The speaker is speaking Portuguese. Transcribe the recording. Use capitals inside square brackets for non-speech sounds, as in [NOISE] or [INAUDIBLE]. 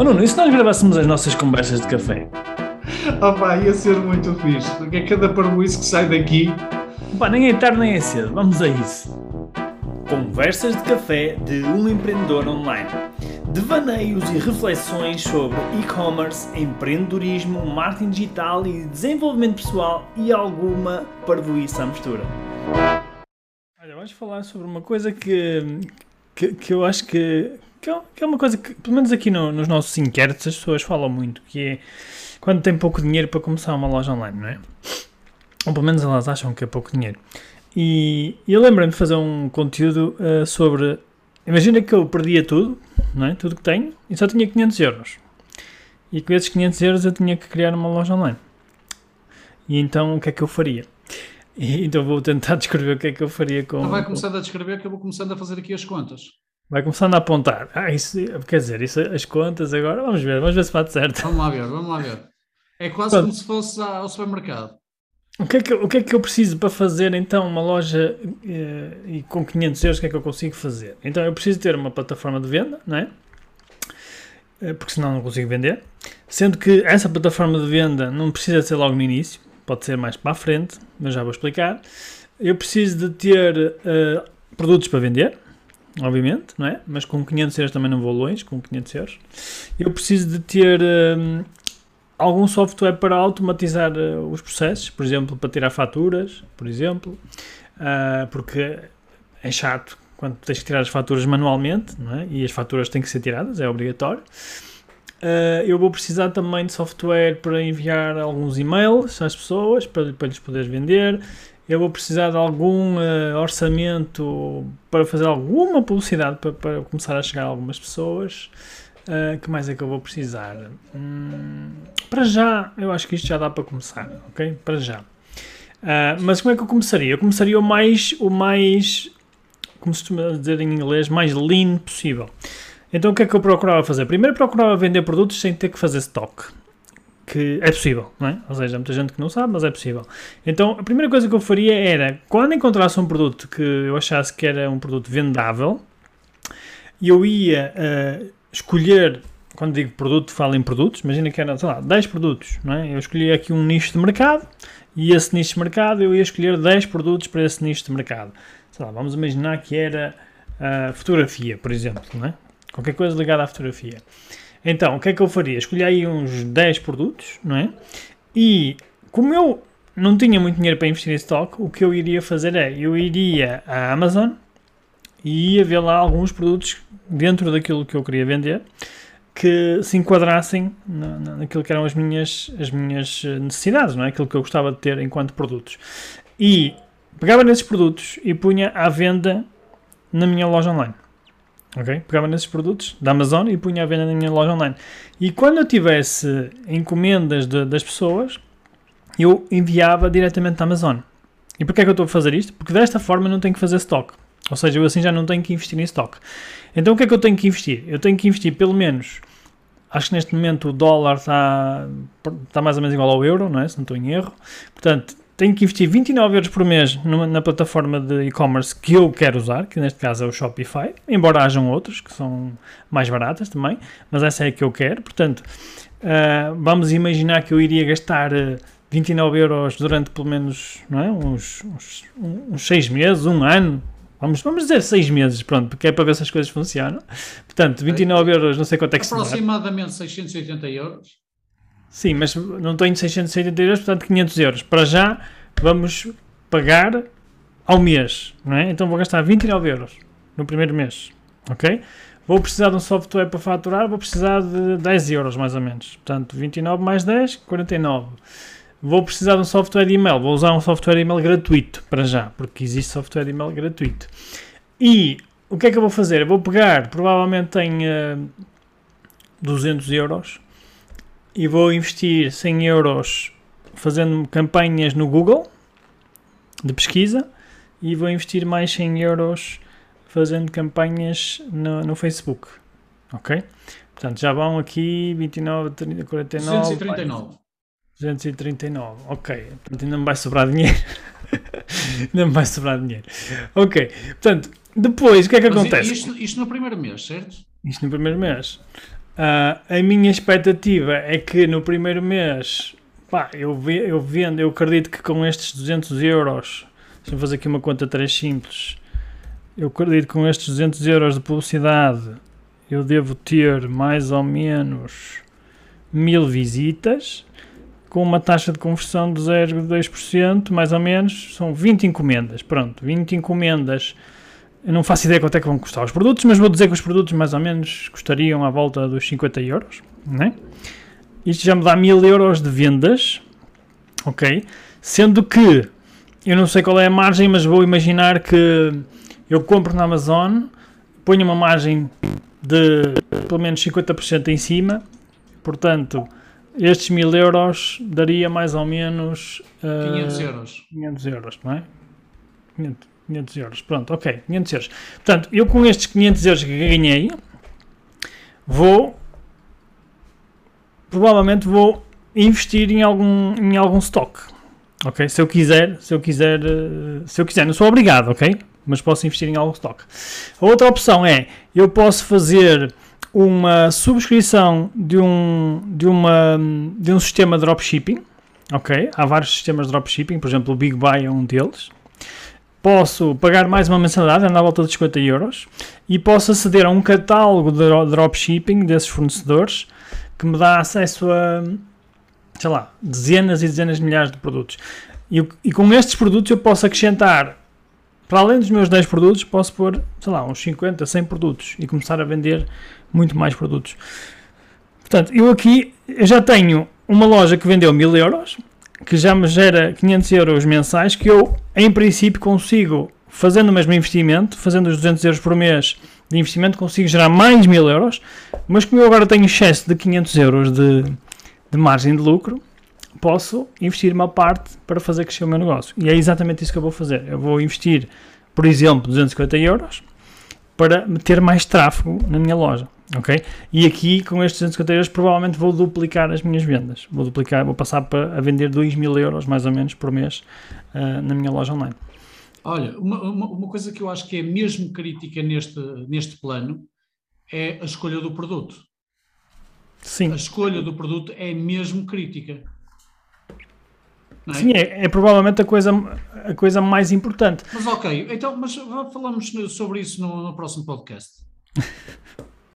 Oh Nuno, e se nós gravássemos as nossas conversas de café? Oh pá, ia ser muito fixe, porque é cada parboice que sai daqui. Pá, nem é tarde nem é cedo, vamos a isso. Conversas de café de um empreendedor online. Devaneios e reflexões sobre e-commerce, empreendedorismo, marketing digital e desenvolvimento pessoal e alguma parvoíça à mistura. Olha, vamos falar sobre uma coisa que, que, que eu acho que, que é, que é uma coisa que, pelo menos aqui no- nos nossos inquéritos, as pessoas falam muito, que é quando tem pouco dinheiro para começar uma loja online, não é? Ou pelo menos elas acham que é pouco dinheiro. E eu lembro-me de fazer um conteúdo uh, sobre. Imagina que eu perdia tudo, não é? Tudo que tenho, e só tinha 500 euros. E com esses 500 euros eu tinha que criar uma loja online. E então o que é que eu faria? [LAUGHS] E, então vou tentar [LAUGHS] descrever o que é que eu faria com. Então vai começando a descrever que eu vou começando a fazer aqui as contas. Vai começando a apontar. Ah, isso, quer dizer, isso, as contas agora, vamos ver, vamos ver se bate certo. Vamos lá ver, vamos lá ver. É quase Pronto. como se fosse ao supermercado. O que, é que, eu- o que é que eu preciso para fazer então uma loja eh, e com 500 euros o que é que eu consigo fazer? Então eu preciso ter uma plataforma de venda, não é? Eh, Porque senão não consigo vender. Sendo que essa plataforma de venda não precisa ser logo no início, pode ser mais para a frente, mas já vou explicar. Eu preciso de ter eh, produtos para vender, obviamente, não é? Mas com 500 euros também não vou longe, com 500 euros. Eu preciso de ter hum, algum software para automatizar eh, os processos, por exemplo, para tirar faturas, por exemplo, Ah, porque é chato quando tens que tirar as faturas manualmente, não é? E as faturas têm que ser tiradas, é obrigatório. Ah, eu vou precisar também de software para enviar alguns e-mails às pessoas, para, para lhes poderes vender. Eu vou precisar de algum ah, orçamento para fazer alguma publicidade para, para começar a chegar a algumas pessoas. Ah, que mais é que eu vou precisar? Hum, para já, eu acho que isto já dá para começar, ok? Para já. Ah, mas como é que eu começaria? Eu começaria o mais, o mais, como se costuma dizer em inglês, mais lean possível. Então o que é que eu procurava fazer? Primeiro procurava vender produtos sem ter que fazer stock. Que é possível, não é? Ou seja, há muita gente que não sabe, mas é possível. Então a primeira coisa que eu faria era, quando encontrasse um produto que eu achasse que era um produto vendável, eu ia ah, escolher, quando digo produto, falo em produtos, imagina que era, sei lá, 10 produtos, não é? Eu escolhi aqui um nicho de mercado e esse nicho de mercado eu ia escolher 10 produtos para esse nicho de mercado. Sei lá, vamos imaginar que era a fotografia, por exemplo, não é? Qualquer coisa ligada à fotografia. Então, o que é que eu faria? Escolhi aí uns 10 produtos, não é? E como eu não tinha muito dinheiro para investir em stock, o que eu iria fazer é, eu iria à Amazon e ia ver lá alguns produtos dentro daquilo que eu queria vender que se enquadrassem na, na- naquilo que eram as minhas, as minhas eh, necessidades, não é? Aquilo que eu gostava de ter enquanto produtos. E pegava nesses produtos e punha à venda na minha loja online. Ok? Pegava nesses produtos da Amazon e punha à venda na minha loja online. E quando eu tivesse encomendas de- das pessoas, eu enviava diretamente da Amazon. E porquê é que eu estou a fazer isto? Porque desta forma eu não tenho que fazer stock. Ou seja, eu assim já não tenho que investir em stock. Então o que é que eu tenho que investir? Eu tenho que investir pelo menos, acho que neste momento o dólar está, está mais ou menos igual ao euro, não é? Se não estou em erro. Portanto, tenho que investir 29 euros por mês numa- na plataforma de e-commerce que eu quero usar, que neste caso é o Shopify, embora hajam outros que são mais baratas também, mas essa é a que eu quero. Portanto, ah, vamos imaginar que eu iria gastar ah, 29 euros durante pelo menos não é? uns, uns, uns 6 meses, um ano, Vamos, vamos dizer 6 meses, pronto, porque é para ver se as coisas funcionam. Portanto, 29 euros, não sei quanto é que se. Aproximadamente 680 euros. Sim, mas não tenho 680 euros, portanto 500 euros. Para já, vamos pagar ao mês, não é? Então vou gastar 29 euros no primeiro mês, ok? Vou precisar de um software para faturar, vou precisar de 10 euros mais ou menos. Portanto, 29 mais 10, 49. Vou precisar de um software de e-mail, vou usar um software de e-mail gratuito para já, porque existe software de e-mail gratuito. E o que é que eu vou fazer? Eu vou pegar, provavelmente em eh, 200 euros e vou investir 100 euros fazendo campanhas no Google de pesquisa e vou investir mais 100 euros fazendo campanhas no, no Facebook. Ok? Portanto, já vão aqui 29, 30, 49. 239. 239, ok. Portanto, ainda me vai sobrar dinheiro. [LAUGHS] ainda me vai sobrar dinheiro. Ok. Portanto, depois, o que é que Mas acontece? Isto, isto no primeiro mês, certo? Isto no primeiro mês. Uh, a minha expectativa é que no primeiro mês, pá, eu, ve, eu vendo, eu acredito que com estes 200 euros, deixa-me fazer aqui uma conta 3 simples, eu acredito que com estes 200 euros de publicidade eu devo ter mais ou menos mil visitas com uma taxa de conversão de 0,2%, mais ou menos, são 20 encomendas. Pronto, 20 encomendas. Eu não faço ideia quanto é que vão custar os produtos, mas vou dizer que os produtos mais ou menos custariam à volta dos 50 euros. Né? Isto já me dá 1000 euros de vendas, ok? Sendo que eu não sei qual é a margem, mas vou imaginar que eu compro na Amazon, ponho uma margem de pelo menos 50% em cima, portanto estes 1000 euros daria mais ou menos uh, 500 euros. 500 euros, não é? 500, 500 euros, pronto, ok, 500 euros. Portanto, eu com estes 500 euros que ganhei, vou provavelmente vou investir em algum, em algum stock. Ok? Se eu quiser, se eu quiser, eh, se eu quiser, não sou obrigado, ok? Mas posso investir em algum stock. A outra opção é, eu posso fazer uma subscrição de um, de uma, de um sistema de dropshipping, ok? Há vários sistemas de dropshipping, por exemplo, o Big Buy é um deles. Posso pagar mais uma mensalidade, à volta de 50 euros, e posso aceder a um catálogo de dropshipping desses fornecedores que me dá acesso a, sei lá, dezenas e dezenas de milhares de produtos. E, e com estes produtos eu posso acrescentar para além dos meus 10 produtos, posso pôr, sei lá, uns 50, 100 produtos e começar a vender muito mais produtos. Portanto, eu aqui eu já tenho uma loja que vendeu 1000 euros, que já me gera 500 euros mensais, que eu, em princípio, consigo, fazendo o mesmo investimento, fazendo os 200 euros por mês de investimento, consigo gerar mais 1000 euros, mas como eu agora tenho excesso de 500 euros de, de margem de lucro, posso investir uma parte para fazer crescer o meu negócio. E é exatamente isso que eu vou fazer. Eu vou investir, por exemplo, 250 euros para ter mais tráfego na minha loja. Ok? E aqui, com estes 250 euros, provavelmente vou duplicar as minhas vendas. Vou duplicar, vou passar para, a vender 2 mil euros, mais ou menos, por mês uh, na minha loja online. Olha, uma, uma, uma, coisa que eu acho que é mesmo crítica neste, neste plano é a escolha do produto. Sim. A escolha do produto é mesmo crítica. É? Sim, é, é, provavelmente a coisa, a coisa mais importante. Mas ok, então mas falamos sobre isso no, no próximo podcast. [LAUGHS]